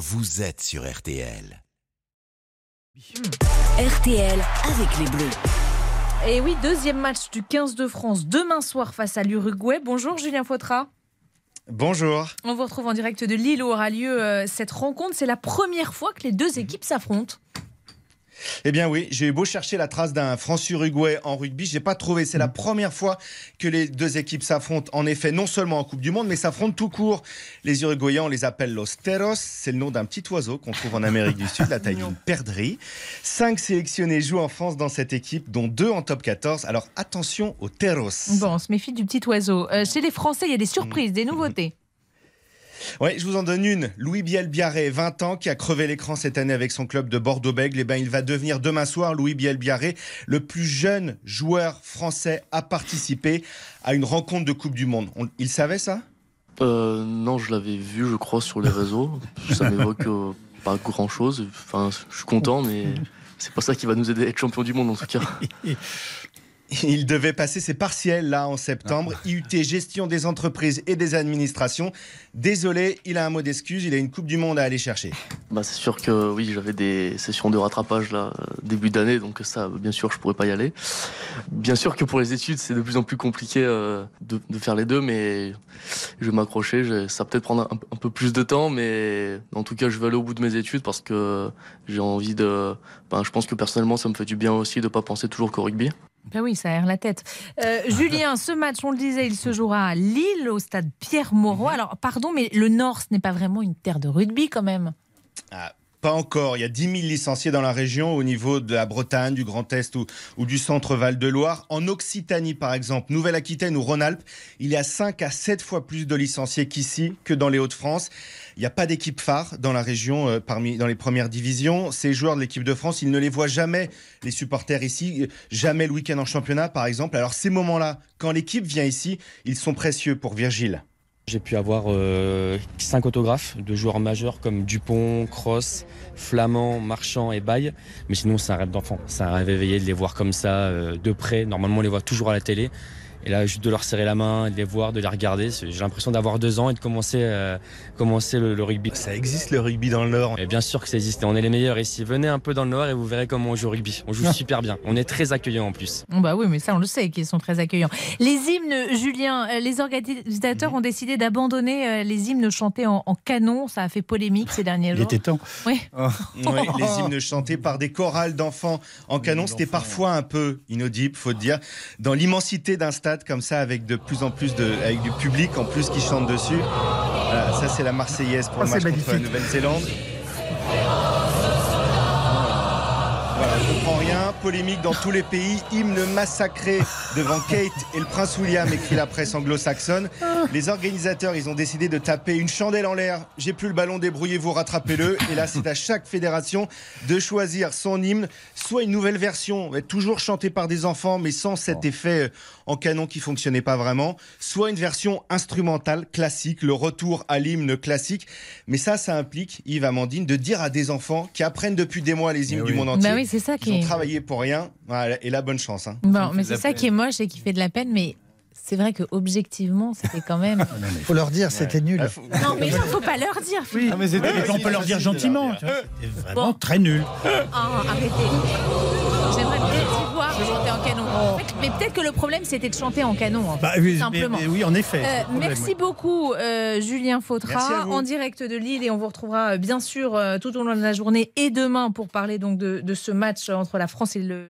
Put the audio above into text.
vous êtes sur RTL. RTL avec les Bleus. Et oui, deuxième match du 15 de France demain soir face à l'Uruguay. Bonjour Julien Fautra. Bonjour. On vous retrouve en direct de Lille où aura lieu euh, cette rencontre. C'est la première fois que les deux équipes s'affrontent. Eh bien oui, j'ai eu beau chercher la trace d'un France-Uruguay en rugby, j'ai pas trouvé. C'est la première fois que les deux équipes s'affrontent. En effet, non seulement en Coupe du Monde, mais s'affrontent tout court. Les Uruguayens, on les appelle los teros. C'est le nom d'un petit oiseau qu'on trouve en Amérique du Sud, la taille d'une perdrix. Cinq sélectionnés jouent en France dans cette équipe, dont deux en top 14. Alors attention aux teros. Bon, on se méfie du petit oiseau. Euh, chez les Français, il y a des surprises, des nouveautés. Oui, je vous en donne une. Louis Biel-Biarré, 20 ans, qui a crevé l'écran cette année avec son club de Bordeaux-Bègles. Eh ben, il va devenir demain soir, Louis Biel-Biarré, le plus jeune joueur français à participer à une rencontre de Coupe du Monde. On- il savait ça? Euh, non, je l'avais vu, je crois, sur les réseaux. Ça m'évoque euh, pas grand chose. Enfin, je suis content, mais c'est pas ça qui va nous aider à être champion du monde en tout cas. Il devait passer ses partiels là en septembre. IUT, gestion des entreprises et des administrations. Désolé, il a un mot d'excuse, il a une Coupe du Monde à aller chercher. Bah, c'est sûr que oui, j'avais des sessions de rattrapage là début d'année, donc ça, bien sûr, je pourrais pas y aller. Bien sûr que pour les études, c'est de plus en plus compliqué euh, de, de faire les deux, mais je vais m'accrocher. Je- Ça va peut-être prendre un, un peu plus de temps, mais en tout cas, je vais aller au bout de mes études parce que j'ai envie de. Ben, je pense que personnellement, ça me fait du bien aussi de pas penser toujours qu'au rugby. Ben oui, ça aère la tête. Euh, Julien, ce match, on le disait, il se jouera à Lille, au stade Pierre-Mauroy. Alors, pardon, mais le Nord, ce n'est pas vraiment une terre de rugby quand même. Ah, pas encore. Il y a 10 000 licenciés dans la région au niveau de la Bretagne, du Grand Est ou, du centre Val-de-Loire. En Occitanie, par exemple, Nouvelle-Aquitaine ou Rhône-Alpes, il y a 5 à 7 fois plus de licenciés qu'ici, que dans les Hauts-de-France. Il n'y a pas d'équipe phare dans la région, euh, parmi, dans les premières divisions. Ces joueurs de l'équipe de France, ils ne les voient jamais, les supporters ici, jamais le week-end en championnat, par exemple. Alors ces moments-là, quand l'équipe vient ici, ils sont précieux pour Virgile. J'ai pu avoir euh, cinq autographes de joueurs majeurs comme Dupont, Cross, Flamand, Marchand et Baye. Mais sinon, c'est un rêve d'enfant. C'est un rêve éveillé de les voir comme ça, euh, de près. Normalement, on les voit toujours à la télé. Et là, juste de leur serrer la main, de les voir, de les regarder, j'ai l'impression d'avoir deux ans et de commencer, euh, commencer le, le rugby. Ça existe le rugby dans le Nord. Et bien sûr que ça existe. et On est les meilleurs ici. Venez un peu dans le Nord et vous verrez comment on joue au rugby. On joue super bien. On est très accueillant en plus. Bon, Bah oui, mais ça, on le sait qu'ils sont très accueillants. Les hymnes, Julien, euh, les organisateurs ont décidé d'abandonner euh, les hymnes chantés en, en canon. Ça a fait polémique ces derniers Il jours. était temps. Oui. Oui, les hymnes chantés par des chorales d'enfants en canon, c'était parfois un peu inaudible, faut dire. Dans l'immensité d'un stade comme ça, avec de plus en plus de, avec du public en plus qui chante dessus. Voilà, ça c'est la Marseillaise pour Oh, le match c'est contre la. Nouvelle-Zélande. Comprend rien. Polémique dans tous les pays. Hymne massacré devant Kate et le prince William, écrit la presse anglo-saxonne. Les organisateurs, ils ont décidé de taper une chandelle en l'air. J'ai plus le ballon, débrouillez-vous, rattrapez-le. Et là, c'est à chaque fédération de choisir son hymne, soit une nouvelle version, toujours chantée par des enfants, mais sans cet effet euh, en canon qui fonctionnait pas vraiment, soit une version instrumentale classique, le retour à l'hymne classique. Mais ça, ça implique, Yves Amandine, de dire à des enfants qui apprennent depuis des mois les hymnes du monde entier. Bah oui, c'est ça Ils qui ont est. travaillé pour rien. Voilà, et la bonne chance. hein. Bon, mais c'est ça qui est moche et qui fait de la peine, mais c'est vrai que objectivement, c'était quand même. Il faut leur dire, c'était nul. Ah, faut- Non, mais il faut pas leur dire. Oui, mais c'était- Ouais, on peut leur dire gentiment. là. tu vois. C'était vraiment Bon. très nul. Ah, arrêtez. J'aimerais peut-être y voir chanter en canon. En fait, mais peut-être que le problème, c'était de chanter en canon. en fait, Bah, oui, simplement. mais- mais oui, en effet. Euh, problème, merci oui. beaucoup, euh, Julien Fautra, en direct de Lille. Et on vous retrouvera euh, bien sûr euh, tout au long de la journée et demain pour parler donc de, de ce match entre la France et le.